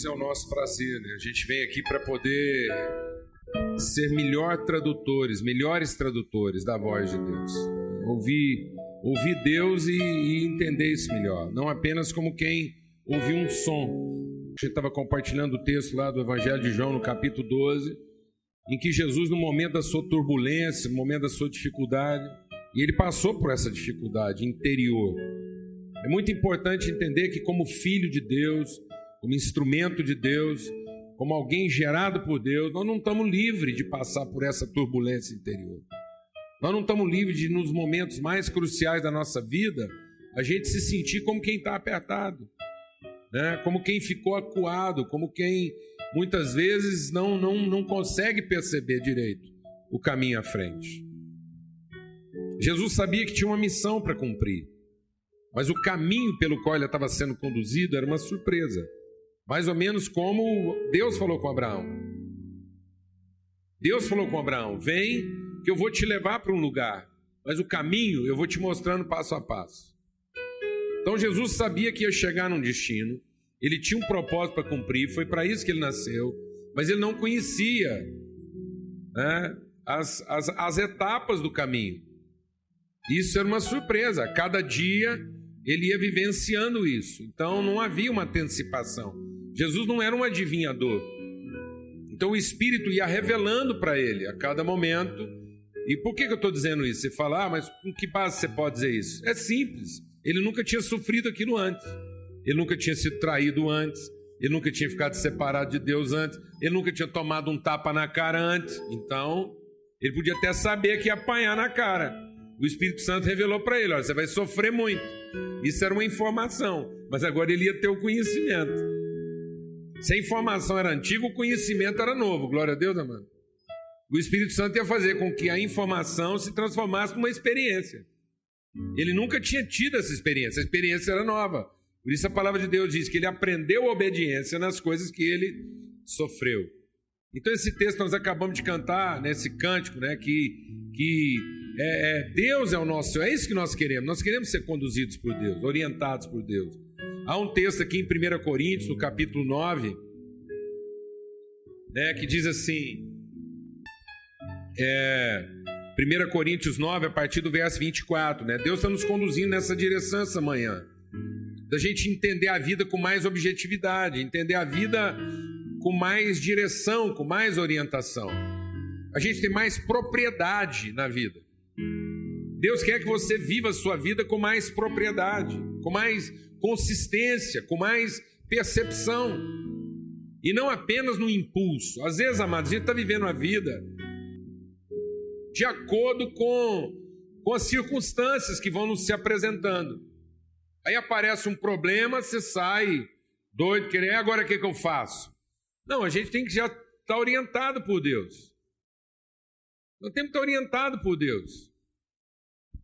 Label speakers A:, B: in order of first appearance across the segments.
A: Deus é o nosso prazer, né? A gente vem aqui para poder ser melhor tradutores, melhores tradutores da voz de Deus. Ouvir, ouvir Deus e, e entender isso melhor, não apenas como quem ouviu um som. A gente estava compartilhando o texto lá do Evangelho de João, no capítulo 12, em que Jesus, no momento da sua turbulência, no momento da sua dificuldade, e ele passou por essa dificuldade interior. É muito importante entender que, como filho de Deus, como instrumento de Deus, como alguém gerado por Deus, nós não estamos livres de passar por essa turbulência interior. Nós não estamos livres de, nos momentos mais cruciais da nossa vida, a gente se sentir como quem está apertado, né? como quem ficou acuado, como quem muitas vezes não, não, não consegue perceber direito o caminho à frente. Jesus sabia que tinha uma missão para cumprir, mas o caminho pelo qual ele estava sendo conduzido era uma surpresa. Mais ou menos como Deus falou com Abraão. Deus falou com Abraão: Vem, que eu vou te levar para um lugar, mas o caminho eu vou te mostrando passo a passo. Então Jesus sabia que ia chegar num destino, ele tinha um propósito para cumprir, foi para isso que ele nasceu, mas ele não conhecia né, as, as, as etapas do caminho. Isso era uma surpresa, cada dia ele ia vivenciando isso, então não havia uma antecipação. Jesus não era um adivinhador. Então o Espírito ia revelando para ele a cada momento. E por que, que eu estou dizendo isso? Você fala, ah, mas com que base você pode dizer isso? É simples. Ele nunca tinha sofrido aquilo antes. Ele nunca tinha sido traído antes. Ele nunca tinha ficado separado de Deus antes. Ele nunca tinha tomado um tapa na cara antes. Então, ele podia até saber que ia apanhar na cara. O Espírito Santo revelou para ele: olha, você vai sofrer muito. Isso era uma informação, mas agora ele ia ter o conhecimento. Se a informação era antiga, o conhecimento era novo. Glória a Deus, amado. O Espírito Santo ia fazer com que a informação se transformasse numa experiência. Ele nunca tinha tido essa experiência, a experiência era nova. Por isso a palavra de Deus diz que ele aprendeu a obediência nas coisas que ele sofreu. Então esse texto nós acabamos de cantar nesse cântico, né, que, que é, é, Deus é o nosso, é isso que nós queremos. Nós queremos ser conduzidos por Deus, orientados por Deus. Há um texto aqui em 1 Coríntios, no capítulo 9, né, que diz assim: é, 1 Coríntios 9, a partir do verso 24, né? Deus está nos conduzindo nessa direção essa manhã, da gente entender a vida com mais objetividade, entender a vida com mais direção, com mais orientação. A gente tem mais propriedade na vida. Deus quer que você viva a sua vida com mais propriedade, com mais consistência, com mais percepção. E não apenas no impulso. Às vezes, amados, a gente está vivendo a vida de acordo com, com as circunstâncias que vão nos se apresentando. Aí aparece um problema, você sai doido, querendo, agora o que, que eu faço? Não, a gente tem que já estar tá orientado por Deus. Nós temos que estar tá orientado por Deus.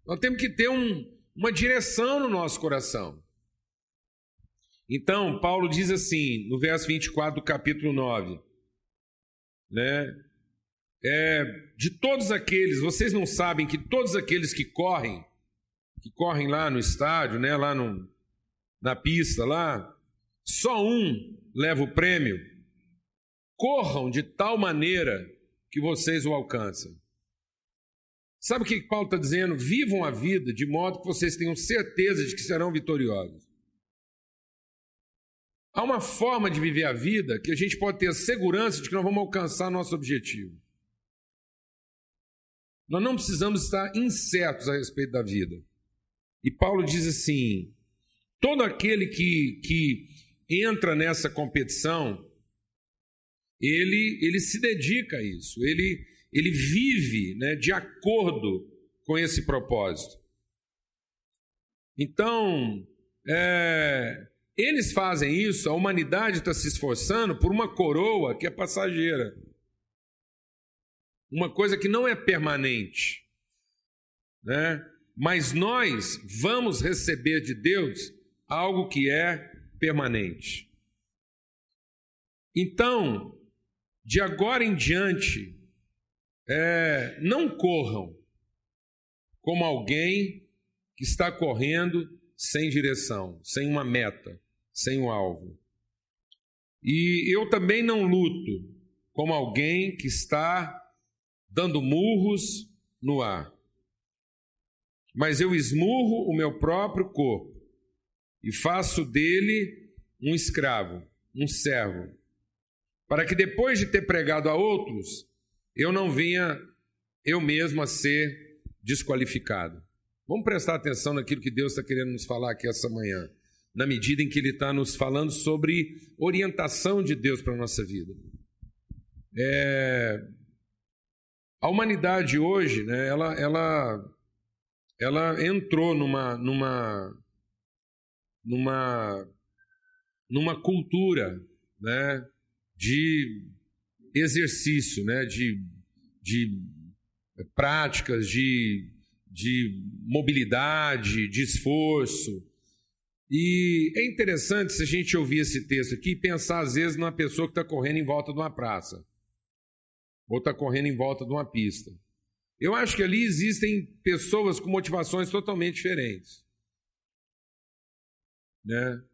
A: Nós temos que ter um, uma direção no nosso coração. Então, Paulo diz assim, no verso 24 do capítulo 9, né? É, de todos aqueles, vocês não sabem que todos aqueles que correm, que correm lá no estádio, né, lá no, na pista lá, só um leva o prêmio. Corram de tal maneira que vocês o alcançam. Sabe o que Paulo está dizendo? Vivam a vida de modo que vocês tenham certeza de que serão vitoriosos. Há uma forma de viver a vida que a gente pode ter a segurança de que nós vamos alcançar nosso objetivo. Nós não precisamos estar incertos a respeito da vida. E Paulo diz assim: todo aquele que, que entra nessa competição, ele, ele se dedica a isso, ele, ele vive né, de acordo com esse propósito. Então, é, eles fazem isso, a humanidade está se esforçando por uma coroa que é passageira. Uma coisa que não é permanente. Né? Mas nós vamos receber de Deus algo que é permanente. Então, de agora em diante, é, não corram como alguém que está correndo sem direção, sem uma meta sem um alvo. E eu também não luto como alguém que está dando murros no ar. Mas eu esmurro o meu próprio corpo e faço dele um escravo, um servo, para que depois de ter pregado a outros, eu não venha eu mesmo a ser desqualificado. Vamos prestar atenção naquilo que Deus está querendo nos falar aqui essa manhã, na medida em que Ele está nos falando sobre orientação de Deus para a nossa vida. É... A humanidade hoje, né, ela, ela, ela entrou numa, numa, numa, numa cultura né, de exercício, né, de, de práticas, de de mobilidade, de esforço. E é interessante se a gente ouvir esse texto aqui e pensar, às vezes, numa pessoa que está correndo em volta de uma praça, ou está correndo em volta de uma pista. Eu acho que ali existem pessoas com motivações totalmente diferentes. Né?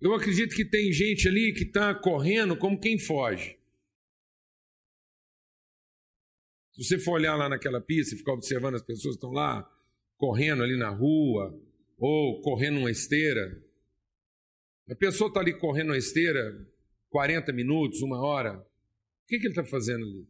A: Eu acredito que tem gente ali que está correndo como quem foge. Se você for olhar lá naquela pista e ficar observando as pessoas que estão lá, correndo ali na rua, ou correndo uma esteira, a pessoa está ali correndo uma esteira 40 minutos, uma hora, o que, que ele está fazendo ali?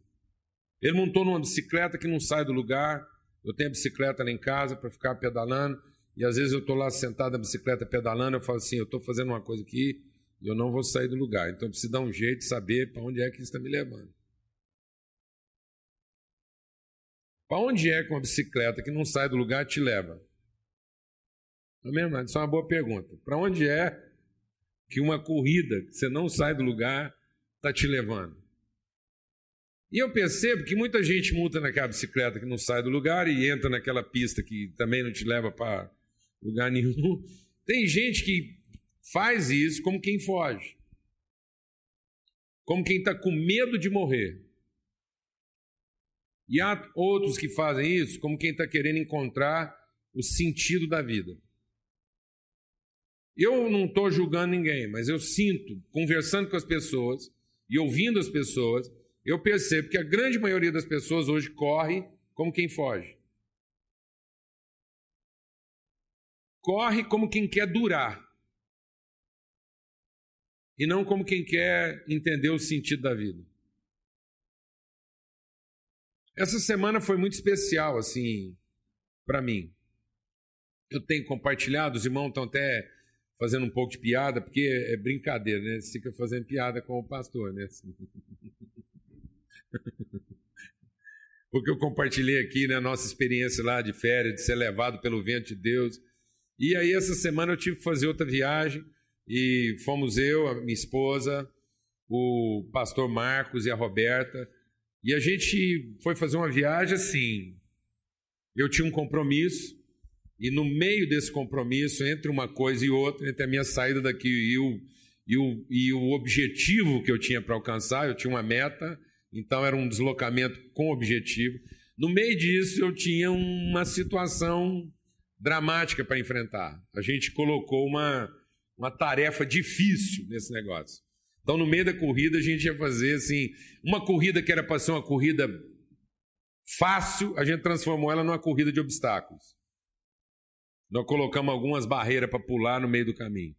A: Ele montou numa bicicleta que não sai do lugar, eu tenho a bicicleta lá em casa para ficar pedalando, e às vezes eu estou lá sentado na bicicleta pedalando, eu falo assim, eu estou fazendo uma coisa aqui e eu não vou sair do lugar, então eu preciso dar um jeito de saber para onde é que está me levando. Para onde é que uma bicicleta que não sai do lugar te leva? Não é mesmo? Isso é uma boa pergunta. Para onde é que uma corrida que você não sai do lugar está te levando? E eu percebo que muita gente monta naquela bicicleta que não sai do lugar e entra naquela pista que também não te leva para lugar nenhum. Tem gente que faz isso como quem foge, como quem está com medo de morrer. E há outros que fazem isso como quem está querendo encontrar o sentido da vida. Eu não estou julgando ninguém, mas eu sinto, conversando com as pessoas e ouvindo as pessoas, eu percebo que a grande maioria das pessoas hoje corre como quem foge. Corre como quem quer durar. E não como quem quer entender o sentido da vida. Essa semana foi muito especial, assim, para mim. Eu tenho compartilhado, os irmãos estão até fazendo um pouco de piada, porque é brincadeira, né? Você fica fazendo piada com o pastor, né? porque eu compartilhei aqui né, a nossa experiência lá de férias, de ser levado pelo vento de Deus. E aí, essa semana, eu tive que fazer outra viagem, e fomos eu, a minha esposa, o pastor Marcos e a Roberta. E a gente foi fazer uma viagem assim. Eu tinha um compromisso, e no meio desse compromisso, entre uma coisa e outra, entre a minha saída daqui e o, e o, e o objetivo que eu tinha para alcançar, eu tinha uma meta, então era um deslocamento com objetivo. No meio disso, eu tinha uma situação dramática para enfrentar. A gente colocou uma, uma tarefa difícil nesse negócio. Então, no meio da corrida, a gente ia fazer assim, uma corrida que era para ser uma corrida fácil, a gente transformou ela numa corrida de obstáculos. Nós colocamos algumas barreiras para pular no meio do caminho.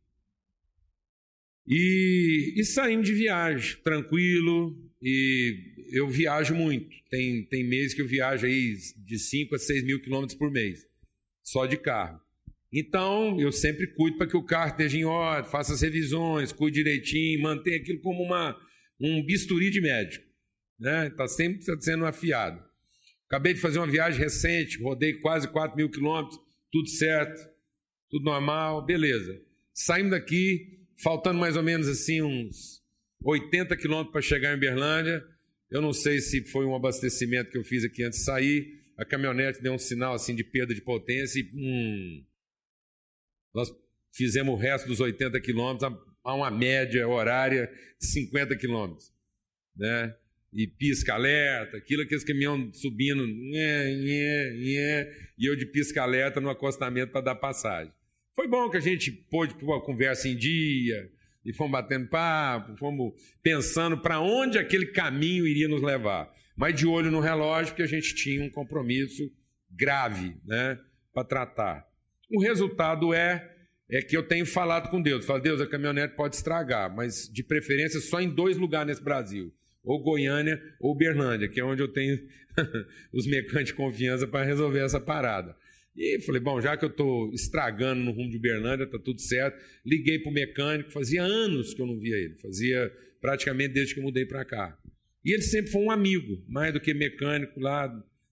A: E, e saímos de viagem, tranquilo, e eu viajo muito. Tem, tem meses que eu viajo aí de 5 a 6 mil quilômetros por mês, só de carro. Então, eu sempre cuido para que o carro esteja em ordem, faça as revisões, cuide direitinho, mantenha aquilo como uma, um bisturi de médico. Está né? Tá sempre sendo afiado. Acabei de fazer uma viagem recente, rodei quase 4 mil quilômetros, tudo certo, tudo normal, beleza. Saímos daqui, faltando mais ou menos assim uns 80 quilômetros para chegar em Berlândia. Eu não sei se foi um abastecimento que eu fiz aqui antes de sair. A caminhonete deu um sinal assim de perda de potência e hum, nós fizemos o resto dos 80 quilômetros a uma média horária de 50 quilômetros. Né? E pisca-alerta, aquilo, aqueles caminhões subindo, e eu de pisca-alerta no acostamento para dar passagem. Foi bom que a gente pôde pôr a conversa em dia, E fomos batendo papo, fomos pensando para onde aquele caminho iria nos levar. Mas de olho no relógio, porque a gente tinha um compromisso grave né, para tratar. O resultado é é que eu tenho falado com Deus. Falo, Deus, a caminhonete pode estragar, mas de preferência só em dois lugares nesse Brasil. Ou Goiânia ou Berlândia, que é onde eu tenho os mecânicos de confiança para resolver essa parada. E falei, bom, já que eu estou estragando no rumo de Berlândia, está tudo certo. Liguei para o mecânico, fazia anos que eu não via ele, fazia praticamente desde que eu mudei para cá. E ele sempre foi um amigo, mais do que mecânico lá.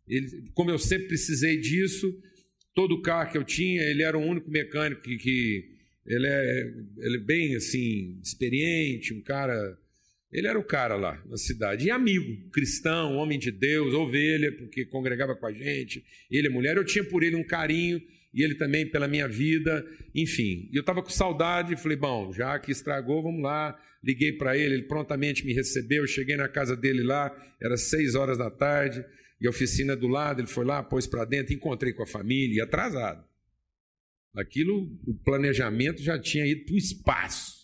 A: Ele, como eu sempre precisei disso, todo carro que eu tinha, ele era o único mecânico que, que ele, é, ele é bem assim, experiente, um cara ele era o cara lá na cidade. E amigo, cristão, homem de Deus, ovelha, porque congregava com a gente. Ele é mulher. Eu tinha por ele um carinho e ele também pela minha vida. Enfim, eu estava com saudade. Falei, bom, já que estragou, vamos lá. Liguei para ele, ele prontamente me recebeu. Cheguei na casa dele lá, era seis horas da tarde. E a oficina do lado, ele foi lá, pôs para dentro. Encontrei com a família, e atrasado. Aquilo, o planejamento já tinha ido para o espaço.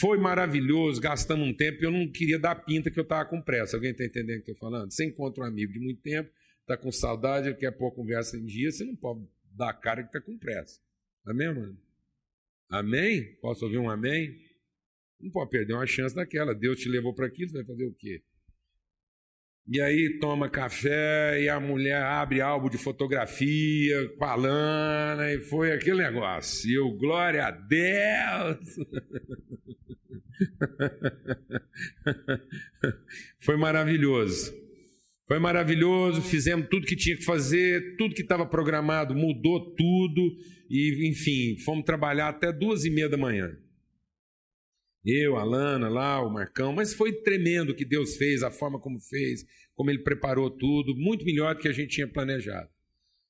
A: Foi maravilhoso, gastamos um tempo eu não queria dar pinta que eu estava com pressa. Alguém está entendendo o que eu estou falando? Você encontra um amigo de muito tempo, está com saudade, ele quer pôr a conversa em dia, você não pode dar cara que está com pressa. Amém, mano? Amém? Posso ouvir um amém? Não pode perder uma chance daquela. Deus te levou para aquilo, você vai fazer o quê? E aí toma café e a mulher abre álbum de fotografia, falando, e foi aquele negócio. E eu, glória a Deus! Foi maravilhoso. Foi maravilhoso, fizemos tudo que tinha que fazer, tudo que estava programado mudou tudo, e enfim, fomos trabalhar até duas e meia da manhã. Eu, a Lana lá, o Marcão, mas foi tremendo o que Deus fez, a forma como fez, como Ele preparou tudo, muito melhor do que a gente tinha planejado.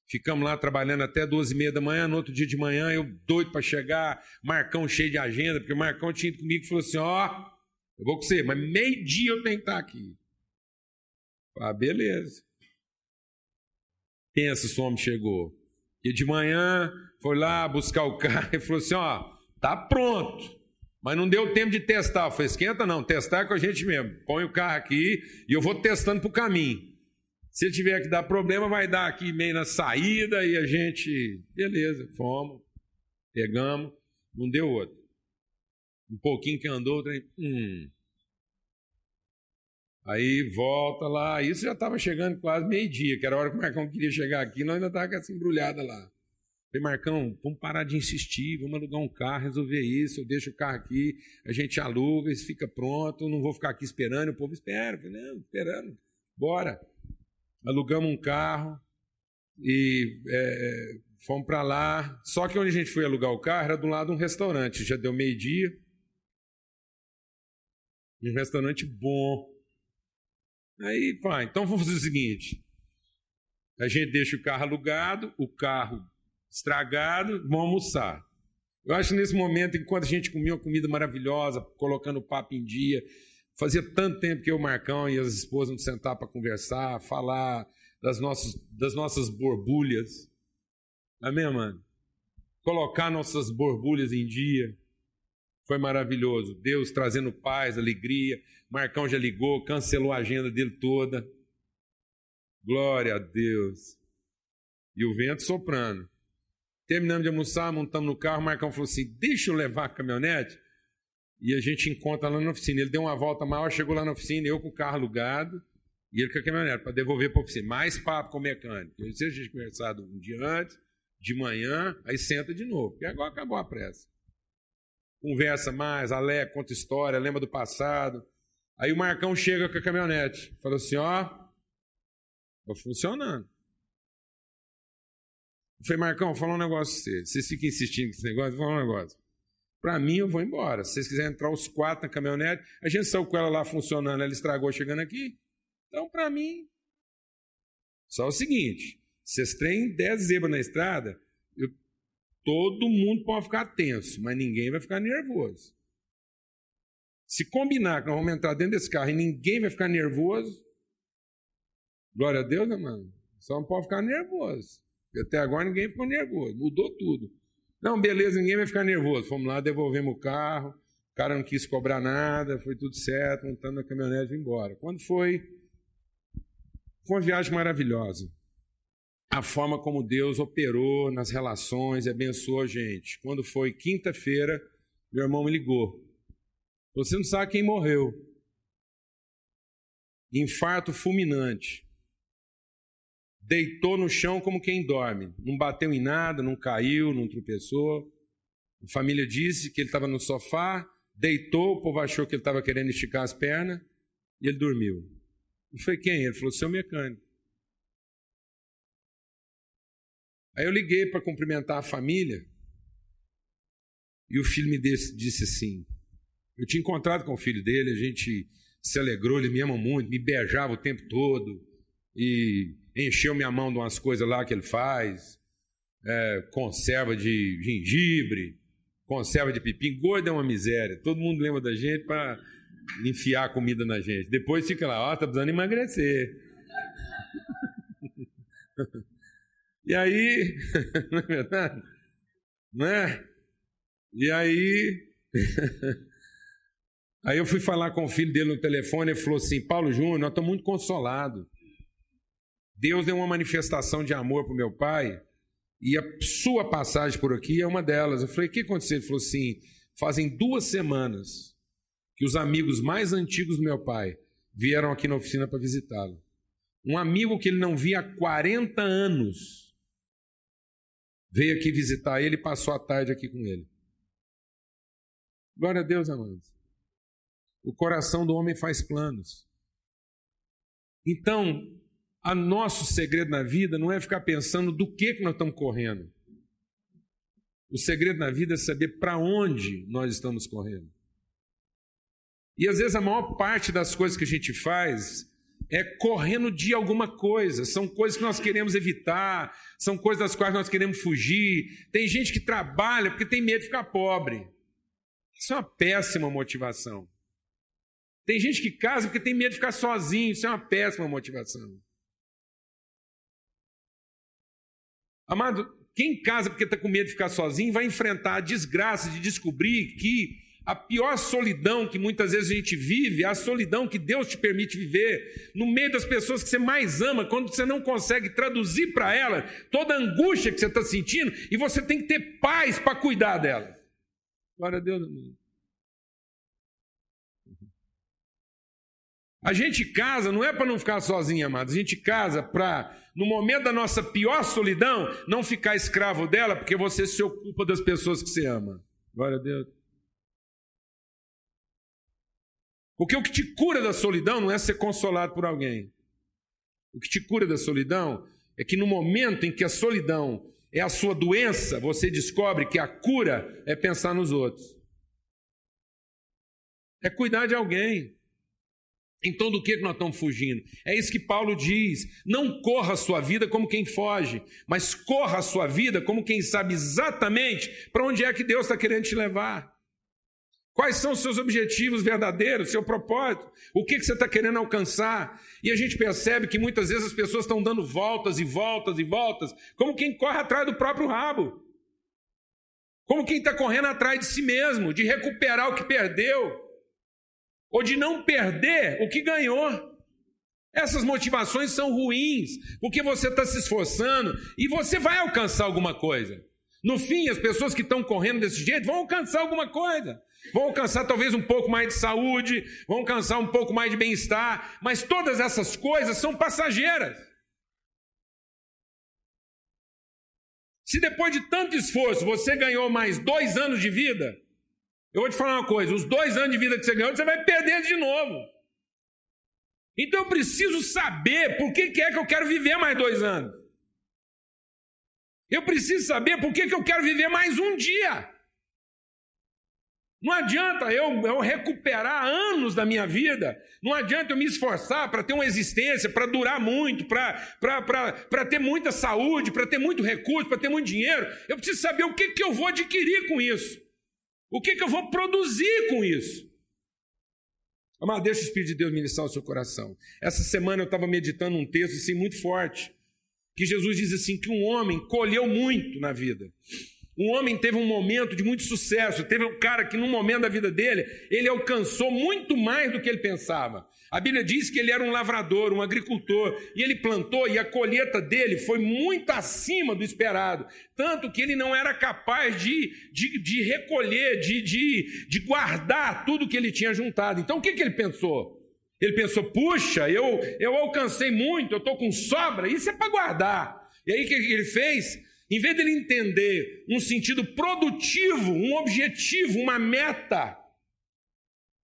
A: Ficamos lá trabalhando até duas e meia da manhã, no outro dia de manhã, eu doido para chegar, Marcão cheio de agenda, porque o Marcão tinha ido comigo e falou assim: Ó, oh, eu vou com você, mas meio-dia eu tenho que estar aqui. Ah, beleza. Pensa, o homem chegou. E de manhã foi lá buscar o carro e falou assim: Ó, tá pronto. Mas não deu tempo de testar. Falei, esquenta não, testar é com a gente mesmo. Põe o carro aqui e eu vou testando para o caminho. Se tiver que dar problema, vai dar aqui meio na saída e a gente. Beleza, fomos, pegamos, não deu outro. Um pouquinho que andou, trem, hum. Aí volta lá, isso já estava chegando quase meio-dia, que era a hora que o Marcão queria chegar aqui, nós ainda estávamos com essa embrulhada lá. Falei, Marcão, vamos parar de insistir, vamos alugar um carro, resolver isso, eu deixo o carro aqui, a gente aluga, isso fica pronto, não vou ficar aqui esperando, o povo espera. falei, não, esperando, bora. Alugamos um carro e é, fomos para lá. Só que onde a gente foi alugar o carro era do lado de um restaurante, já deu meio-dia. Um restaurante bom. Aí, vai, então vamos fazer o seguinte: a gente deixa o carro alugado, o carro estragado, vamos almoçar. Eu acho que nesse momento, enquanto a gente comia uma comida maravilhosa, colocando o papo em dia, fazia tanto tempo que eu, Marcão e as esposas nos sentar para conversar, falar das nossas, das nossas borbulhas. Amém, mano? Colocar nossas borbulhas em dia. Foi maravilhoso. Deus trazendo paz, alegria. Marcão já ligou, cancelou a agenda dele toda. Glória a Deus. E o vento soprando. Terminamos de almoçar, montamos no carro, o Marcão falou assim: deixa eu levar a caminhonete. E a gente encontra lá na oficina. Ele deu uma volta maior, chegou lá na oficina, eu com o carro alugado e ele com a caminhonete, para devolver para a oficina. Mais papo com o mecânico. Eu disse, a gente conversado um dia antes, de manhã, aí senta de novo, porque agora acabou a pressa. Conversa mais, alega, conta história, lembra do passado. Aí o Marcão chega com a caminhonete, falou assim: ó, tá funcionando. Eu falei, Marcão, fala um negócio pra você. Vocês ficam insistindo com esse negócio, fala um negócio. Para mim, eu vou embora. Se vocês quiserem entrar os quatro na caminhonete, a gente saiu com ela lá funcionando, ela estragou chegando aqui. Então, para mim, só o seguinte: vocês têm dez zebras na estrada, eu, todo mundo pode ficar tenso, mas ninguém vai ficar nervoso. Se combinar que nós vamos entrar dentro desse carro e ninguém vai ficar nervoso, glória a Deus, né, mano? Só não pode ficar nervoso. Até agora ninguém ficou nervoso, mudou tudo. Não, beleza, ninguém vai ficar nervoso. Fomos lá, devolvemos o carro, o cara não quis cobrar nada, foi tudo certo, montando na caminhonete e embora. Quando foi? Foi uma viagem maravilhosa. A forma como Deus operou nas relações e abençoou a gente. Quando foi quinta-feira, meu irmão me ligou. Você não sabe quem morreu. Infarto fulminante. Deitou no chão como quem dorme. Não bateu em nada, não caiu, não tropeçou. A família disse que ele estava no sofá, deitou, o povo achou que ele estava querendo esticar as pernas e ele dormiu. Eu falei, quem? Ele falou, seu mecânico. Aí eu liguei para cumprimentar a família e o filho me disse assim: eu tinha encontrado com o filho dele, a gente se alegrou, ele me ama muito, me beijava o tempo todo e encheu minha mão de umas coisas lá que ele faz, é, conserva de gengibre, conserva de pepim, gordo é uma miséria. Todo mundo lembra da gente para enfiar comida na gente. Depois fica lá, ó, oh, tá precisando emagrecer. e aí, não é verdade? Não é? E aí, aí eu fui falar com o filho dele no telefone e falou assim: Paulo Júnior, nós estamos muito consolados. Deus deu uma manifestação de amor para meu pai e a sua passagem por aqui é uma delas. Eu falei: o que aconteceu? Ele falou assim: fazem duas semanas que os amigos mais antigos do meu pai vieram aqui na oficina para visitá-lo. Um amigo que ele não via há 40 anos veio aqui visitar ele e passou a tarde aqui com ele. Glória a Deus, amados. O coração do homem faz planos. Então, a nosso segredo na vida não é ficar pensando do que, que nós estamos correndo. O segredo na vida é saber para onde nós estamos correndo. E às vezes a maior parte das coisas que a gente faz é correndo de alguma coisa, são coisas que nós queremos evitar, são coisas das quais nós queremos fugir. Tem gente que trabalha porque tem medo de ficar pobre. Isso é uma péssima motivação. Tem gente que casa porque tem medo de ficar sozinho. Isso é uma péssima motivação. Amado, quem casa porque está com medo de ficar sozinho vai enfrentar a desgraça de descobrir que a pior solidão que muitas vezes a gente vive é a solidão que Deus te permite viver no meio das pessoas que você mais ama, quando você não consegue traduzir para ela toda a angústia que você está sentindo e você tem que ter paz para cuidar dela. Glória a Deus, amado. A gente casa não é para não ficar sozinho, amados. A gente casa para, no momento da nossa pior solidão, não ficar escravo dela, porque você se ocupa das pessoas que você ama. Glória a Deus. Porque o que te cura da solidão não é ser consolado por alguém. O que te cura da solidão é que no momento em que a solidão é a sua doença, você descobre que a cura é pensar nos outros. É cuidar de alguém. Então, do que nós estamos fugindo? É isso que Paulo diz: não corra a sua vida como quem foge, mas corra a sua vida como quem sabe exatamente para onde é que Deus está querendo te levar. Quais são os seus objetivos verdadeiros, seu propósito? O que, que você está querendo alcançar? E a gente percebe que muitas vezes as pessoas estão dando voltas e voltas e voltas, como quem corre atrás do próprio rabo. Como quem está correndo atrás de si mesmo, de recuperar o que perdeu, ou de não perder o que ganhou. Essas motivações são ruins, porque você está se esforçando e você vai alcançar alguma coisa. No fim, as pessoas que estão correndo desse jeito vão alcançar alguma coisa. Vão alcançar talvez um pouco mais de saúde, vão alcançar um pouco mais de bem-estar, mas todas essas coisas são passageiras. Se depois de tanto esforço você ganhou mais dois anos de vida, eu vou te falar uma coisa: os dois anos de vida que você ganhou, você vai perder de novo. Então eu preciso saber por que, que é que eu quero viver mais dois anos. Eu preciso saber por que, que eu quero viver mais um dia. Não adianta eu, eu recuperar anos da minha vida, não adianta eu me esforçar para ter uma existência, para durar muito, para ter muita saúde, para ter muito recurso, para ter muito dinheiro. Eu preciso saber o que, que eu vou adquirir com isso, o que, que eu vou produzir com isso. Amado, deixa o Espírito de Deus ministrar o seu coração. Essa semana eu estava meditando um texto assim muito forte, que Jesus diz assim: que um homem colheu muito na vida. Um homem teve um momento de muito sucesso, teve um cara que, num momento da vida dele, ele alcançou muito mais do que ele pensava. A Bíblia diz que ele era um lavrador, um agricultor, e ele plantou, e a colheita dele foi muito acima do esperado. Tanto que ele não era capaz de, de, de recolher, de, de, de guardar tudo que ele tinha juntado. Então o que, que ele pensou? Ele pensou: puxa, eu, eu alcancei muito, eu estou com sobra, isso é para guardar. E aí o que, que ele fez? Em vez dele entender um sentido produtivo, um objetivo, uma meta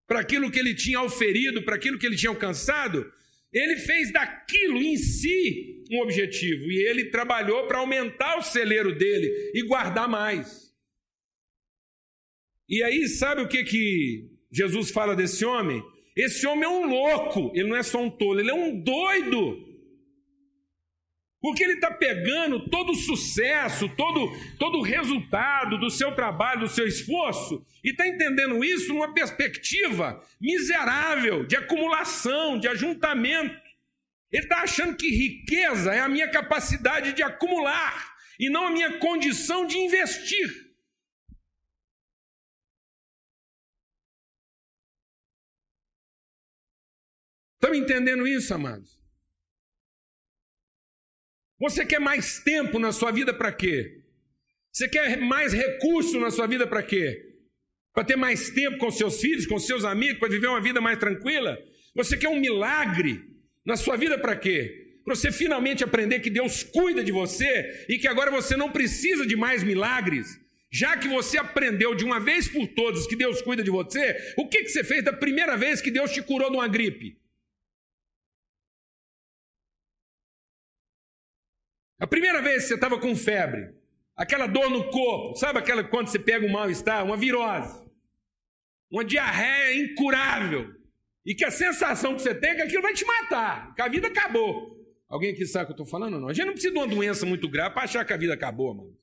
A: para aquilo que ele tinha oferido, para aquilo que ele tinha alcançado, ele fez daquilo em si um objetivo e ele trabalhou para aumentar o celeiro dele e guardar mais. E aí, sabe o que que Jesus fala desse homem? Esse homem é um louco, ele não é só um tolo, ele é um doido. Porque ele está pegando todo o sucesso, todo, todo o resultado do seu trabalho, do seu esforço, e está entendendo isso numa perspectiva miserável, de acumulação, de ajuntamento. Ele está achando que riqueza é a minha capacidade de acumular e não a minha condição de investir. Estão entendendo isso, amados? Você quer mais tempo na sua vida para quê? Você quer mais recurso na sua vida para quê? Para ter mais tempo com seus filhos, com seus amigos, para viver uma vida mais tranquila? Você quer um milagre na sua vida para quê? Para você finalmente aprender que Deus cuida de você e que agora você não precisa de mais milagres. Já que você aprendeu de uma vez por todas que Deus cuida de você, o que, que você fez da primeira vez que Deus te curou de uma gripe? A primeira vez que você estava com febre, aquela dor no corpo, sabe aquela quando você pega um mal-estar, uma virose, uma diarreia incurável, e que a sensação que você tem é que aquilo vai te matar, que a vida acabou. Alguém aqui sabe o que eu estou falando não? A gente não precisa de uma doença muito grave para achar que a vida acabou, mano.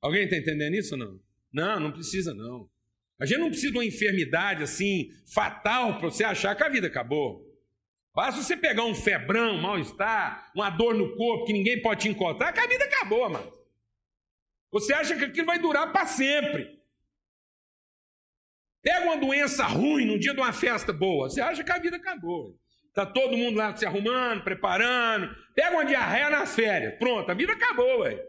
A: Alguém está entendendo isso ou não? Não, não precisa não. A gente não precisa de uma enfermidade assim, fatal, para você achar que a vida acabou. Basta você pegar um febrão, um mal-estar, uma dor no corpo que ninguém pode te encontrar, que a vida acabou, mano. Você acha que aquilo vai durar para sempre. Pega uma doença ruim no dia de uma festa boa, você acha que a vida acabou. Está todo mundo lá se arrumando, preparando. Pega uma diarreia nas férias. Pronto, a vida acabou, ué.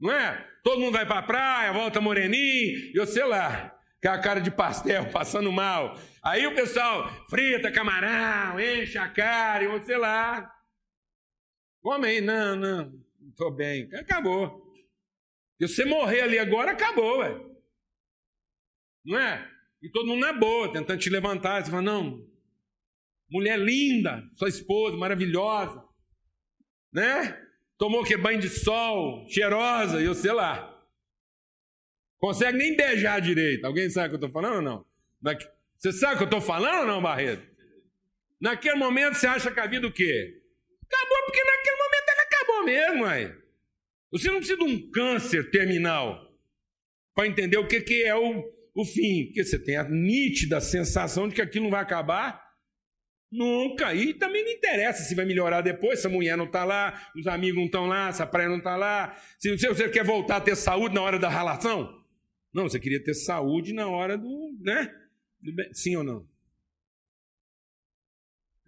A: Não é? Todo mundo vai para a praia, volta moreninho, eu sei lá com a cara de pastel, passando mal. Aí o pessoal frita camarão, enche a cara, e você lá. Come aí, não, não, estou bem. Acabou. Se você morrer ali agora, acabou, velho. Não é? E todo mundo na boa, tentando te levantar. Você fala, não, mulher linda, sua esposa, maravilhosa, né? Tomou que banho de sol, cheirosa, e eu sei lá. Consegue nem beijar direito. Alguém sabe o que eu estou falando ou não? Você sabe o que eu estou falando ou não, Barreto? Naquele momento você acha que a vida o quê? Acabou, porque naquele momento ela acabou mesmo, aí. Você não precisa de um câncer terminal para entender o que, que é o, o fim. Porque você tem a nítida sensação de que aquilo não vai acabar nunca. E também não interessa se vai melhorar depois, se a mulher não está lá, os amigos não estão lá, se a praia não está lá. Se você quer voltar a ter saúde na hora da relação, não, você queria ter saúde na hora do, né? Sim ou não?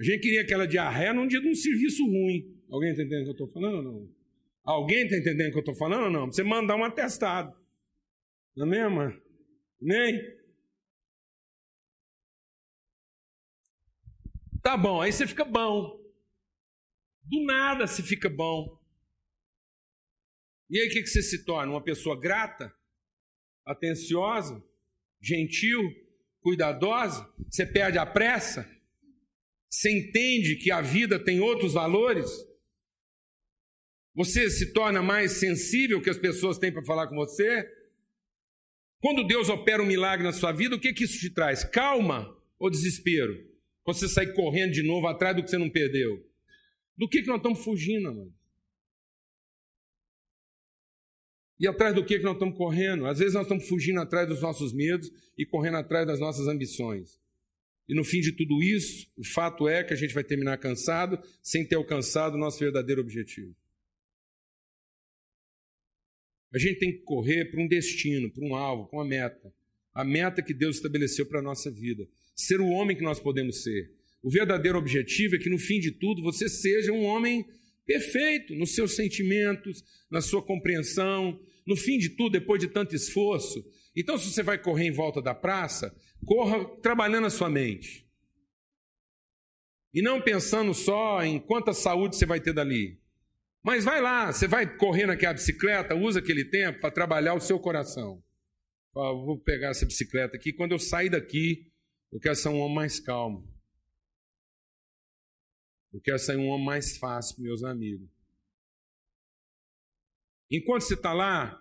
A: A gente queria aquela diarreia num dia de um serviço ruim. Alguém está entendendo o que eu estou falando ou não? Alguém está entendendo o que eu estou falando ou não? Você mandar um atestado. Não é mesmo? Nem? Tá bom, aí você fica bom. Do nada você fica bom. E aí o que, que você se torna? Uma pessoa grata? Atenciosa, gentil, cuidadosa, você perde a pressa, você entende que a vida tem outros valores, você se torna mais sensível que as pessoas têm para falar com você. Quando Deus opera um milagre na sua vida, o que, que isso te traz? Calma ou desespero? Você sair correndo de novo atrás do que você não perdeu? Do que, que nós estamos fugindo, mano? E atrás do que, que nós estamos correndo? Às vezes nós estamos fugindo atrás dos nossos medos e correndo atrás das nossas ambições. E no fim de tudo isso, o fato é que a gente vai terminar cansado, sem ter alcançado o nosso verdadeiro objetivo. A gente tem que correr para um destino, para um alvo, para uma meta. A meta que Deus estabeleceu para a nossa vida. Ser o homem que nós podemos ser. O verdadeiro objetivo é que, no fim de tudo, você seja um homem perfeito nos seus sentimentos, na sua compreensão. No fim de tudo, depois de tanto esforço. Então, se você vai correr em volta da praça, corra trabalhando a sua mente. E não pensando só em quanta saúde você vai ter dali. Mas vai lá, você vai correr naquela bicicleta, usa aquele tempo para trabalhar o seu coração. vou pegar essa bicicleta aqui, quando eu sair daqui, eu quero ser um homem mais calmo. Eu quero sair um homem mais fácil para meus amigos. Enquanto você está lá,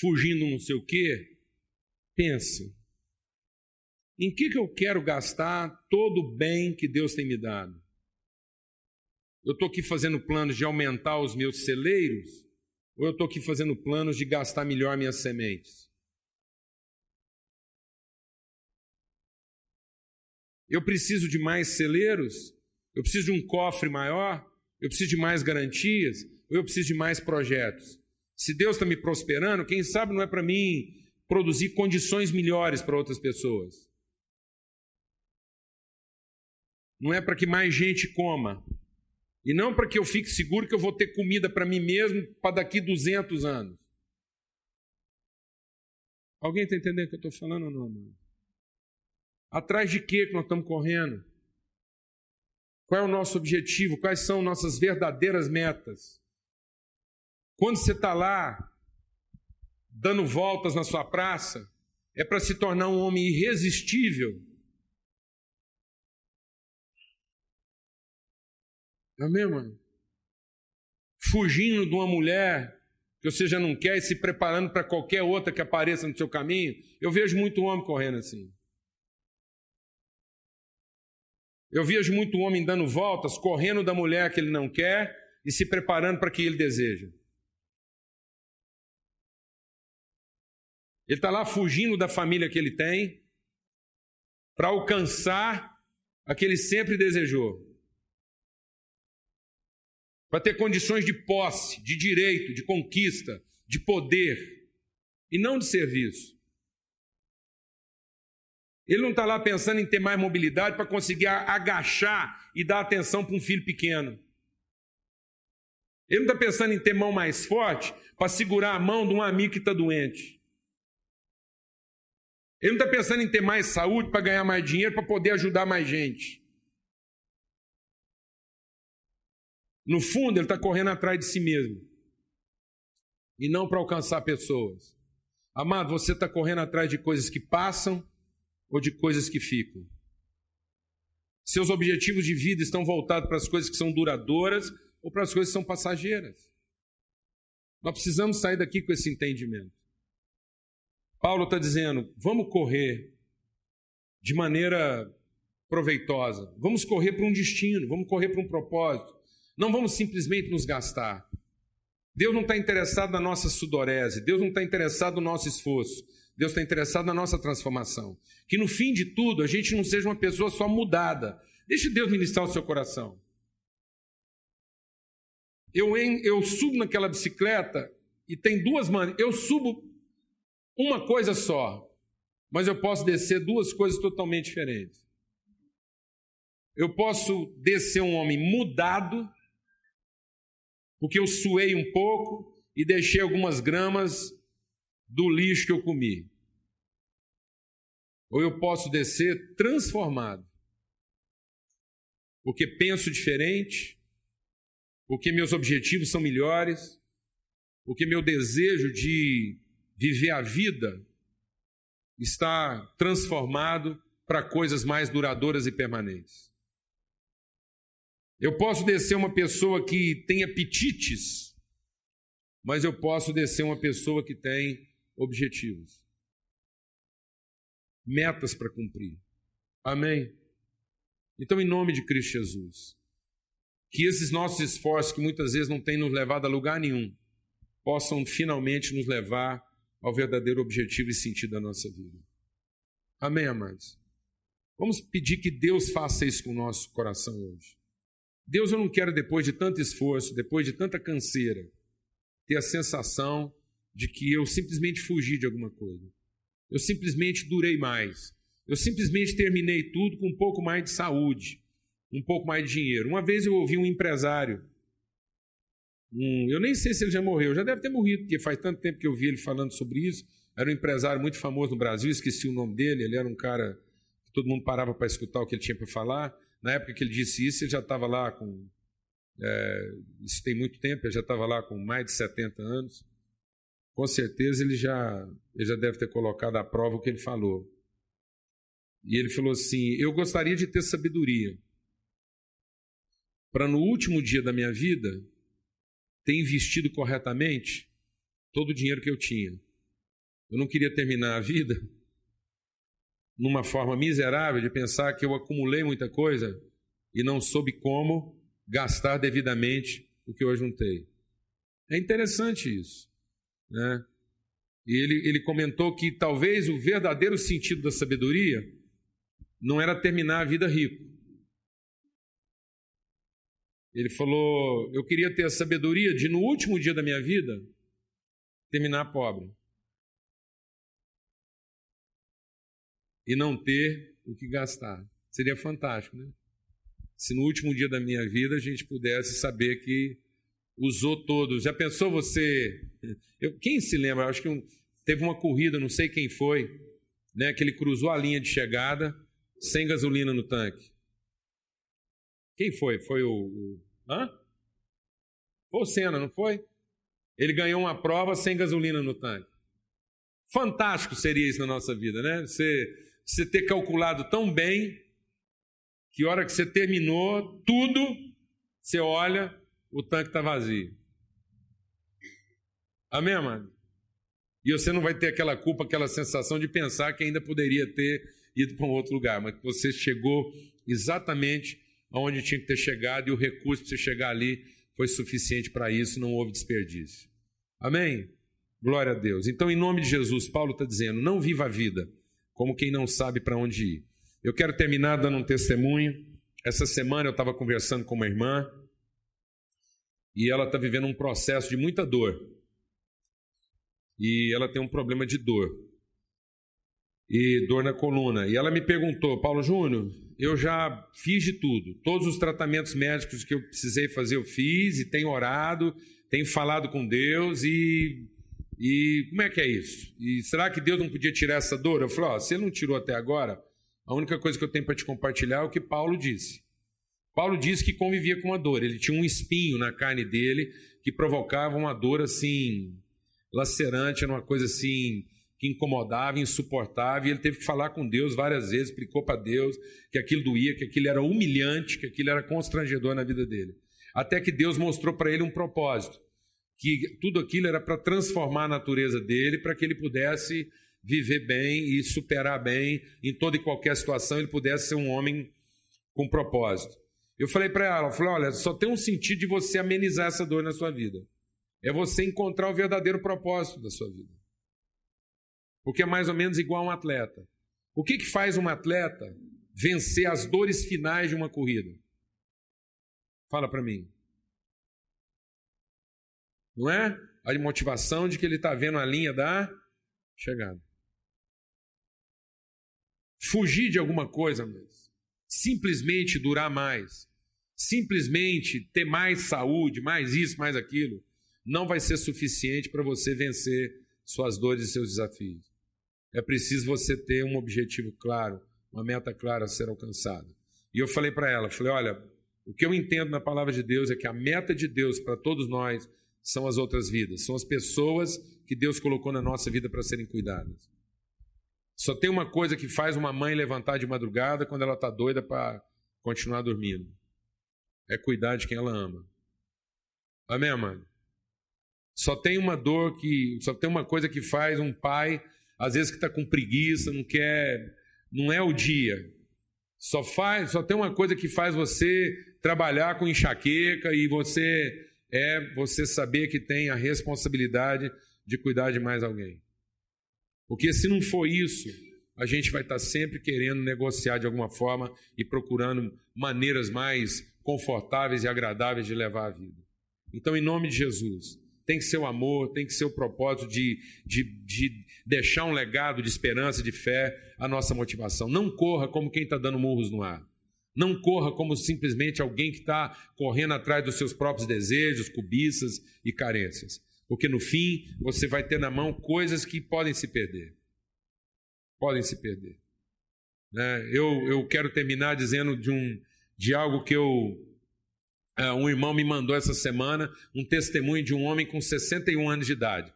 A: fugindo não sei o quê, pense. Em que, que eu quero gastar todo o bem que Deus tem me dado? Eu estou aqui fazendo planos de aumentar os meus celeiros? Ou eu estou aqui fazendo planos de gastar melhor minhas sementes? Eu preciso de mais celeiros? Eu preciso de um cofre maior? Eu preciso de mais garantias? Ou eu preciso de mais projetos? Se Deus está me prosperando, quem sabe não é para mim produzir condições melhores para outras pessoas. Não é para que mais gente coma. E não para que eu fique seguro que eu vou ter comida para mim mesmo para daqui 200 anos. Alguém está entendendo o que eu estou falando ou não, mano? Atrás de que nós estamos correndo? Qual é o nosso objetivo? Quais são nossas verdadeiras metas? Quando você está lá, dando voltas na sua praça, é para se tornar um homem irresistível. Amém, mano? Fugindo de uma mulher que você já não quer e se preparando para qualquer outra que apareça no seu caminho. Eu vejo muito homem correndo assim. Eu vejo muito homem dando voltas, correndo da mulher que ele não quer e se preparando para que ele deseja. Ele está lá fugindo da família que ele tem para alcançar a que ele sempre desejou. Para ter condições de posse, de direito, de conquista, de poder e não de serviço. Ele não está lá pensando em ter mais mobilidade para conseguir agachar e dar atenção para um filho pequeno. Ele não está pensando em ter mão mais forte para segurar a mão de um amigo que está doente. Ele não está pensando em ter mais saúde para ganhar mais dinheiro para poder ajudar mais gente. No fundo, ele está correndo atrás de si mesmo e não para alcançar pessoas. Amado, você está correndo atrás de coisas que passam ou de coisas que ficam? Seus objetivos de vida estão voltados para as coisas que são duradouras ou para as coisas que são passageiras? Nós precisamos sair daqui com esse entendimento. Paulo está dizendo: vamos correr de maneira proveitosa, vamos correr para um destino, vamos correr para um propósito, não vamos simplesmente nos gastar. Deus não está interessado na nossa sudorese, Deus não está interessado no nosso esforço, Deus está interessado na nossa transformação. Que no fim de tudo a gente não seja uma pessoa só mudada. Deixe Deus ministrar o seu coração. Eu, eu subo naquela bicicleta e tem duas maneiras. Eu subo uma coisa só, mas eu posso descer duas coisas totalmente diferentes. Eu posso descer um homem mudado, porque eu suei um pouco e deixei algumas gramas do lixo que eu comi. Ou eu posso descer transformado, porque penso diferente, porque meus objetivos são melhores, porque meu desejo de viver a vida está transformado para coisas mais duradouras e permanentes. Eu posso descer uma pessoa que tem apetites, mas eu posso descer uma pessoa que tem objetivos, metas para cumprir. Amém? Então, em nome de Cristo Jesus, que esses nossos esforços, que muitas vezes não têm nos levado a lugar nenhum, possam finalmente nos levar ao verdadeiro objetivo e sentido da nossa vida. Amém, amados? Vamos pedir que Deus faça isso com o nosso coração hoje. Deus, eu não quero, depois de tanto esforço, depois de tanta canseira, ter a sensação de que eu simplesmente fugi de alguma coisa. Eu simplesmente durei mais. Eu simplesmente terminei tudo com um pouco mais de saúde, um pouco mais de dinheiro. Uma vez eu ouvi um empresário, um, eu nem sei se ele já morreu, já deve ter morrido, porque faz tanto tempo que eu vi ele falando sobre isso. Era um empresário muito famoso no Brasil, esqueci o nome dele, ele era um cara que todo mundo parava para escutar o que ele tinha para falar. Na época que ele disse isso, ele já estava lá com. É, isso tem muito tempo, ele já estava lá com mais de 70 anos. Com certeza ele já, ele já deve ter colocado à prova o que ele falou. E ele falou assim: Eu gostaria de ter sabedoria para no último dia da minha vida ter investido corretamente todo o dinheiro que eu tinha. Eu não queria terminar a vida numa forma miserável de pensar que eu acumulei muita coisa e não soube como gastar devidamente o que eu juntei. É interessante isso. Né? E ele, ele comentou que talvez o verdadeiro sentido da sabedoria não era terminar a vida rico. Ele falou: Eu queria ter a sabedoria de, no último dia da minha vida, terminar pobre. E não ter o que gastar. Seria fantástico, né? Se no último dia da minha vida a gente pudesse saber que usou todos. Já pensou você? Eu, quem se lembra? Acho que um, teve uma corrida, não sei quem foi, né? Que ele cruzou a linha de chegada sem gasolina no tanque. Quem foi? Foi o. o hã? Foi o Senna, não foi? Ele ganhou uma prova sem gasolina no tanque. Fantástico seria isso na nossa vida, né? Você, você ter calculado tão bem que hora que você terminou tudo, você olha, o tanque está vazio. Amém, mano? E você não vai ter aquela culpa, aquela sensação de pensar que ainda poderia ter ido para um outro lugar, mas que você chegou exatamente aonde tinha que ter chegado e o recurso para você chegar ali foi suficiente para isso, não houve desperdício. Amém? Glória a Deus. Então, em nome de Jesus, Paulo está dizendo: não viva a vida como quem não sabe para onde ir. Eu quero terminar dando um testemunho. Essa semana eu estava conversando com uma irmã e ela está vivendo um processo de muita dor. E ela tem um problema de dor e dor na coluna. E ela me perguntou, Paulo Júnior, eu já fiz de tudo, todos os tratamentos médicos que eu precisei fazer eu fiz e tenho orado, tenho falado com Deus e e como é que é isso? E será que Deus não podia tirar essa dor? Eu falei, ó, se ele não tirou até agora, a única coisa que eu tenho para te compartilhar é o que Paulo disse. Paulo disse que convivia com uma dor, ele tinha um espinho na carne dele que provocava uma dor assim lacerante, era uma coisa assim que incomodava, insuportável, e ele teve que falar com Deus várias vezes, explicou para Deus que aquilo doía, que aquilo era humilhante, que aquilo era constrangedor na vida dele. Até que Deus mostrou para ele um propósito, que tudo aquilo era para transformar a natureza dele, para que ele pudesse viver bem e superar bem em toda e qualquer situação, ele pudesse ser um homem com propósito. Eu falei para ela, eu falei, olha, só tem um sentido de você amenizar essa dor na sua vida. É você encontrar o verdadeiro propósito da sua vida. Porque é mais ou menos igual a um atleta. O que, que faz um atleta vencer as dores finais de uma corrida? Fala para mim. Não é? A motivação de que ele está vendo a linha da chegada. Fugir de alguma coisa, mas simplesmente durar mais, simplesmente ter mais saúde, mais isso, mais aquilo, não vai ser suficiente para você vencer suas dores e seus desafios é preciso você ter um objetivo claro, uma meta clara a ser alcançada. E eu falei para ela, falei, olha, o que eu entendo na palavra de Deus é que a meta de Deus para todos nós são as outras vidas, são as pessoas que Deus colocou na nossa vida para serem cuidadas. Só tem uma coisa que faz uma mãe levantar de madrugada quando ela está doida para continuar dormindo: é cuidar de quem ela ama. Amém, mãe? Só tem uma dor que, só tem uma coisa que faz um pai às vezes que está com preguiça, não quer, não é o dia. Só faz, só tem uma coisa que faz você trabalhar com enxaqueca e você é você saber que tem a responsabilidade de cuidar de mais alguém. Porque se não for isso, a gente vai estar tá sempre querendo negociar de alguma forma e procurando maneiras mais confortáveis e agradáveis de levar a vida. Então, em nome de Jesus, tem que ser o amor, tem que ser o propósito de, de, de deixar um legado de esperança, de fé, a nossa motivação. Não corra como quem está dando murros no ar. Não corra como simplesmente alguém que está correndo atrás dos seus próprios desejos, cobiças e carências. Porque no fim você vai ter na mão coisas que podem se perder. Podem se perder. Né? Eu, eu quero terminar dizendo de, um, de algo que eu é, um irmão me mandou essa semana um testemunho de um homem com 61 anos de idade.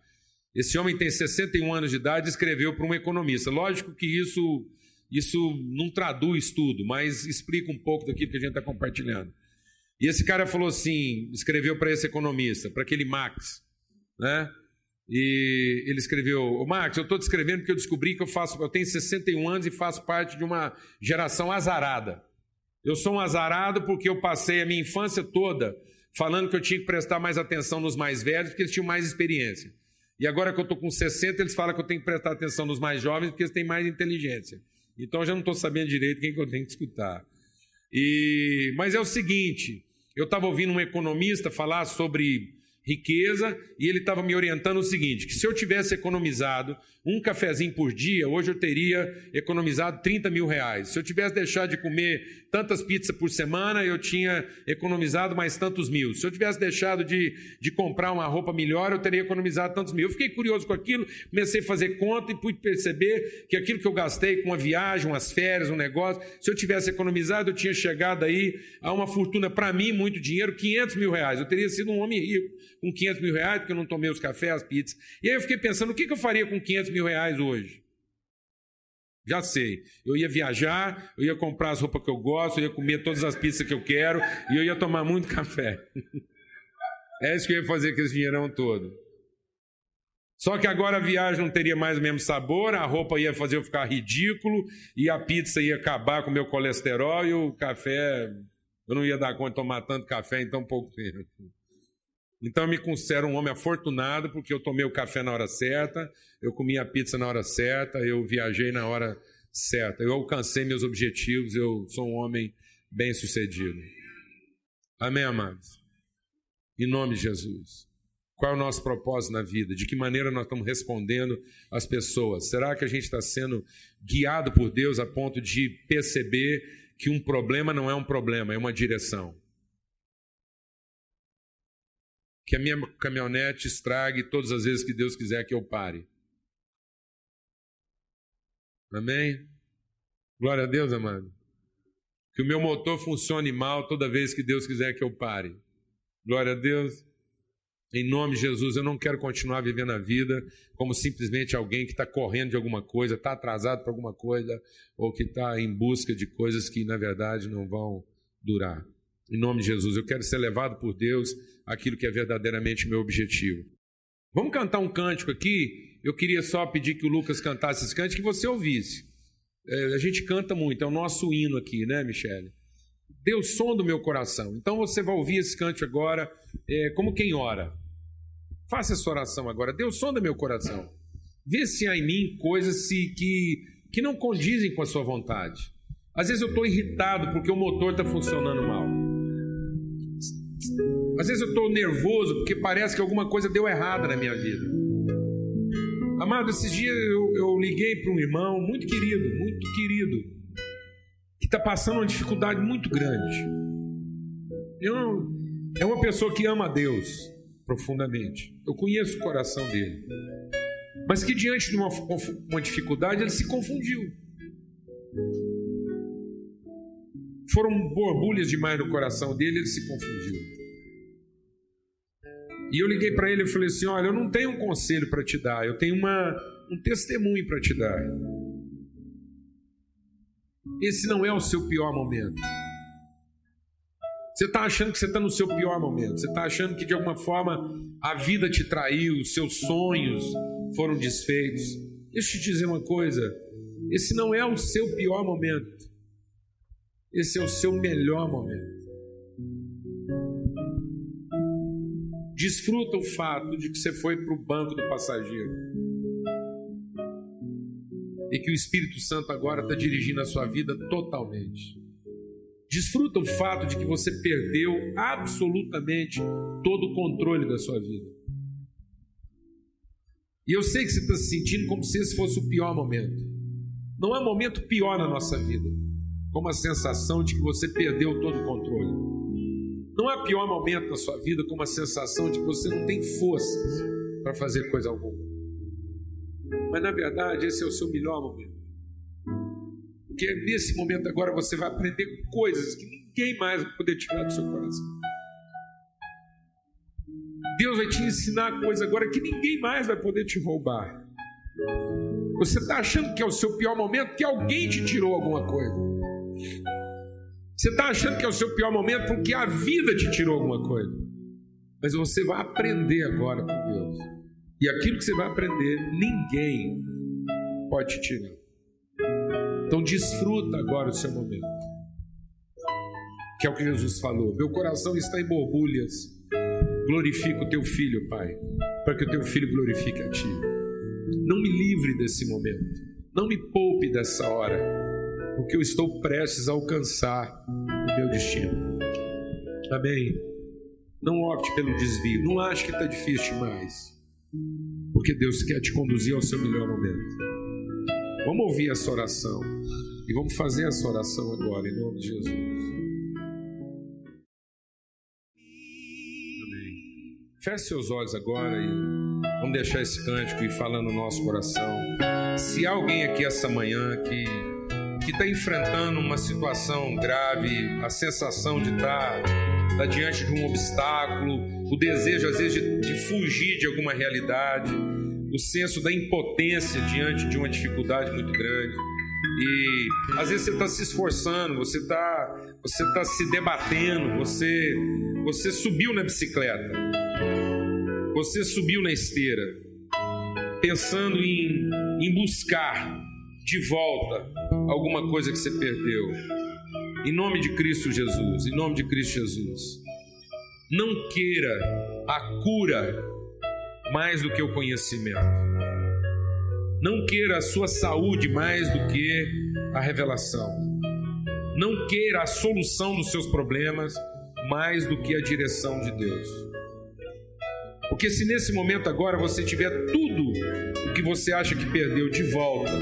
A: Esse homem tem 61 anos de idade e escreveu para um economista. Lógico que isso, isso não traduz tudo, mas explica um pouco daquilo que a gente está compartilhando. E esse cara falou assim: escreveu para esse economista, para aquele Max, né? E ele escreveu: Ô Max, eu estou descrevendo porque eu descobri que eu faço, eu tenho 61 anos e faço parte de uma geração azarada. Eu sou um azarado porque eu passei a minha infância toda falando que eu tinha que prestar mais atenção nos mais velhos porque eles tinham mais experiência. E agora que eu estou com 60, eles falam que eu tenho que prestar atenção nos mais jovens porque eles têm mais inteligência. Então eu já não estou sabendo direito quem que eu tenho que escutar. E... Mas é o seguinte: eu estava ouvindo um economista falar sobre riqueza e ele estava me orientando o seguinte: que se eu tivesse economizado um cafezinho por dia, hoje eu teria economizado 30 mil reais. Se eu tivesse deixado de comer tantas pizzas por semana, eu tinha economizado mais tantos mil. Se eu tivesse deixado de, de comprar uma roupa melhor, eu teria economizado tantos mil. Eu fiquei curioso com aquilo, comecei a fazer conta e pude perceber que aquilo que eu gastei com uma viagem, umas férias, um negócio, se eu tivesse economizado, eu tinha chegado aí a uma fortuna, para mim, muito dinheiro, 500 mil reais. Eu teria sido um homem rico com 500 mil reais, porque eu não tomei os cafés, as pizzas. E aí eu fiquei pensando, o que eu faria com 500 mil reais hoje? Já sei. Eu ia viajar, eu ia comprar as roupas que eu gosto, eu ia comer todas as pizzas que eu quero e eu ia tomar muito café. É isso que eu ia fazer com esse dinheirão todo. Só que agora a viagem não teria mais o mesmo sabor, a roupa ia fazer eu ficar ridículo e a pizza ia acabar com o meu colesterol e o café. Eu não ia dar conta de tomar tanto café em tão pouco tempo. Então eu me considero um homem afortunado porque eu tomei o café na hora certa, eu comi a pizza na hora certa, eu viajei na hora certa, eu alcancei meus objetivos, eu sou um homem bem-sucedido. Amém, amados? Em nome de Jesus. Qual é o nosso propósito na vida? De que maneira nós estamos respondendo às pessoas? Será que a gente está sendo guiado por Deus a ponto de perceber que um problema não é um problema, é uma direção? Que a minha caminhonete estrague todas as vezes que Deus quiser que eu pare. Amém? Glória a Deus, amado. Que o meu motor funcione mal toda vez que Deus quiser que eu pare. Glória a Deus. Em nome de Jesus, eu não quero continuar vivendo a vida como simplesmente alguém que está correndo de alguma coisa, está atrasado para alguma coisa, ou que está em busca de coisas que na verdade não vão durar. Em nome de Jesus, eu quero ser levado por Deus aquilo que é verdadeiramente meu objetivo. Vamos cantar um cântico aqui. Eu queria só pedir que o Lucas cantasse esse cântico que você ouvisse. É, a gente canta muito, é o nosso hino aqui, né, Michele? Deus som do meu coração. Então você vai ouvir esse cântico agora, é, como quem ora. Faça essa oração agora. Deus som do meu coração. Vê se há em mim coisas se, que, que não condizem com a sua vontade. Às vezes eu estou irritado porque o motor está funcionando mal. Às vezes eu estou nervoso porque parece que alguma coisa deu errada na minha vida. Amado, esses dias eu, eu liguei para um irmão muito querido, muito querido, que está passando uma dificuldade muito grande. Eu, é uma pessoa que ama a Deus profundamente. Eu conheço o coração dele. Mas que diante de uma, uma dificuldade ele se confundiu. Foram borbulhas demais no coração dele, ele se confundiu. E eu liguei para ele e falei assim: Olha, eu não tenho um conselho para te dar, eu tenho uma, um testemunho para te dar. Esse não é o seu pior momento. Você está achando que você está no seu pior momento. Você está achando que de alguma forma a vida te traiu, seus sonhos foram desfeitos. Deixa eu te dizer uma coisa: esse não é o seu pior momento. Esse é o seu melhor momento. Desfruta o fato de que você foi para o banco do passageiro. E que o Espírito Santo agora está dirigindo a sua vida totalmente. Desfruta o fato de que você perdeu absolutamente todo o controle da sua vida. E eu sei que você está se sentindo como se esse fosse o pior momento. Não há momento pior na nossa vida, como a sensação de que você perdeu todo o controle. Não há pior momento na sua vida como a sensação de que você não tem forças para fazer coisa alguma. Mas na verdade, esse é o seu melhor momento. Porque nesse momento agora você vai aprender coisas que ninguém mais vai poder tirar do seu coração. Deus vai te ensinar coisas agora que ninguém mais vai poder te roubar. Você está achando que é o seu pior momento que alguém te tirou alguma coisa. Você está achando que é o seu pior momento porque a vida te tirou alguma coisa. Mas você vai aprender agora com Deus. E aquilo que você vai aprender, ninguém pode te tirar. Então desfruta agora o seu momento. Que é o que Jesus falou. Meu coração está em borbulhas glorifica o teu filho, Pai, para que o teu filho glorifique a ti. Não me livre desse momento, não me poupe dessa hora, porque eu estou prestes a alcançar o meu destino. Amém. Não opte pelo desvio, não ache que está difícil demais, porque Deus quer te conduzir ao seu melhor momento. Vamos ouvir essa oração e vamos fazer essa oração agora, em nome de Jesus. Feche seus olhos agora e vamos deixar esse cântico e falando no nosso coração. Se há alguém aqui essa manhã que que está enfrentando uma situação grave, a sensação de estar tá, tá diante de um obstáculo, o desejo às vezes de, de fugir de alguma realidade, o senso da impotência diante de uma dificuldade muito grande. E às vezes você está se esforçando, você está você tá se debatendo, você, você subiu na bicicleta, você subiu na esteira, pensando em, em buscar de volta alguma coisa que você perdeu. Em nome de Cristo Jesus, em nome de Cristo Jesus. Não queira a cura mais do que o conhecimento. Não queira a sua saúde mais do que a revelação. Não queira a solução dos seus problemas mais do que a direção de Deus. Porque se nesse momento agora você tiver tudo o que você acha que perdeu de volta,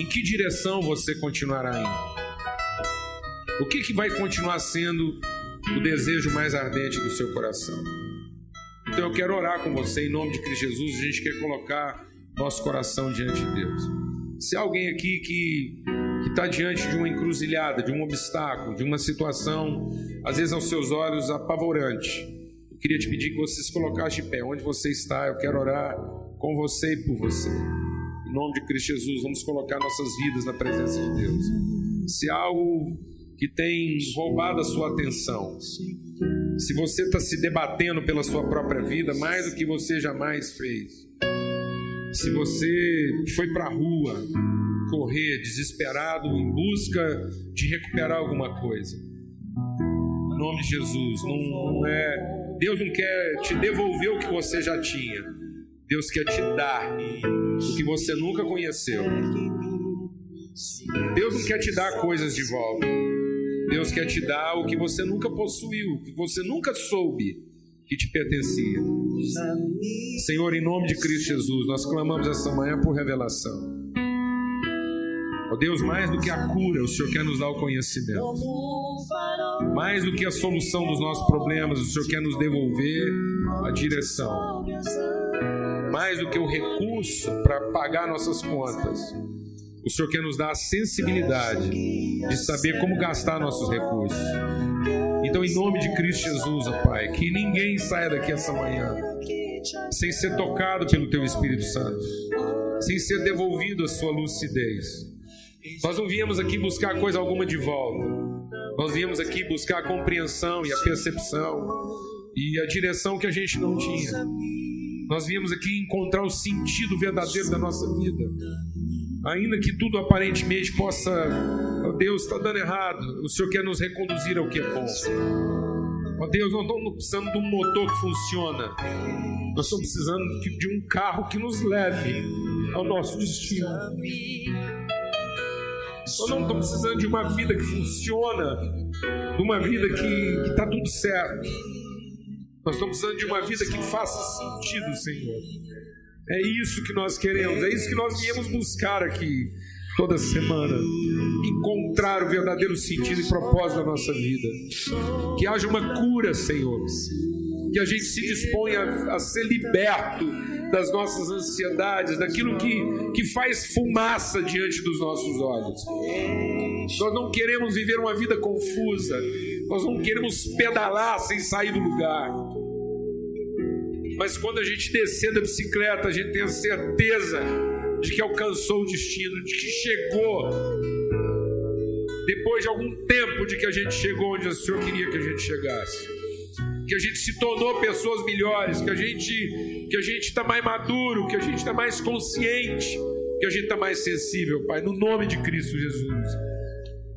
A: em que direção você continuará indo? O que, que vai continuar sendo o desejo mais ardente do seu coração? Então eu quero orar com você em nome de Cristo Jesus. A gente quer colocar nosso coração diante de Deus. Se alguém aqui que está diante de uma encruzilhada, de um obstáculo, de uma situação, às vezes aos seus olhos apavorante, queria te pedir que você se colocasse de pé. Onde você está, eu quero orar com você e por você. Em nome de Cristo Jesus, vamos colocar nossas vidas na presença de Deus. Se há algo que tem roubado a sua atenção, se você está se debatendo pela sua própria vida mais do que você jamais fez, se você foi para a rua correr desesperado em busca de recuperar alguma coisa, em nome de Jesus, não, não é Deus não quer te devolver o que você já tinha. Deus quer te dar o que você nunca conheceu. Deus não quer te dar coisas de volta. Deus quer te dar o que você nunca possuiu, o que você nunca soube que te pertencia. Senhor, em nome de Cristo Jesus, nós clamamos essa manhã por revelação. Ó oh Deus, mais do que a cura, o Senhor quer nos dar o conhecimento. Mais do que a solução dos nossos problemas, o Senhor quer nos devolver a direção. Mais do que o recurso para pagar nossas contas, o Senhor quer nos dar a sensibilidade de saber como gastar nossos recursos. Então, em nome de Cristo Jesus, ó Pai, que ninguém saia daqui essa manhã sem ser tocado pelo Teu Espírito Santo, sem ser devolvido a sua lucidez nós não viemos aqui buscar coisa alguma de volta. Nós viemos aqui buscar a compreensão e a percepção e a direção que a gente não tinha. Nós viemos aqui encontrar o sentido verdadeiro da nossa vida. Ainda que tudo aparentemente possa, oh Deus, está dando errado, o Senhor quer nos reconduzir ao que é bom. Ó oh Deus, nós estamos precisando de um motor que funciona. Nós estamos precisando de um carro que nos leve ao nosso destino. Nós não estamos precisando de uma vida que funciona, de uma vida que está tudo certo. Nós estamos precisando de uma vida que faça sentido, Senhor. É isso que nós queremos, é isso que nós viemos buscar aqui toda semana. Encontrar o verdadeiro sentido e propósito da nossa vida. Que haja uma cura, Senhor. Que a gente se disponha a, a ser liberto das nossas ansiedades, daquilo que, que faz fumaça diante dos nossos olhos. Nós não queremos viver uma vida confusa, nós não queremos pedalar sem sair do lugar. Mas quando a gente descer da bicicleta, a gente tem a certeza de que alcançou o destino, de que chegou. Depois de algum tempo de que a gente chegou onde o Senhor queria que a gente chegasse. Que a gente se tornou pessoas melhores, que a gente que a gente está mais maduro, que a gente está mais consciente, que a gente está mais sensível, Pai, no nome de Cristo Jesus.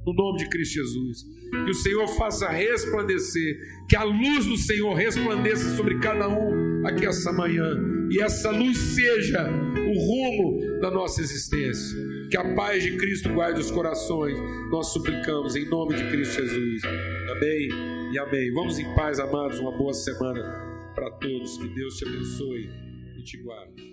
A: No nome de Cristo Jesus. Que o Senhor faça resplandecer, que a luz do Senhor resplandeça sobre cada um aqui essa manhã. E essa luz seja o rumo da nossa existência. Que a paz de Cristo guarde os corações. Nós suplicamos em nome de Cristo Jesus. Amém e amém. Vamos em paz, amados. Uma boa semana para todos. Que Deus te abençoe e te guarde.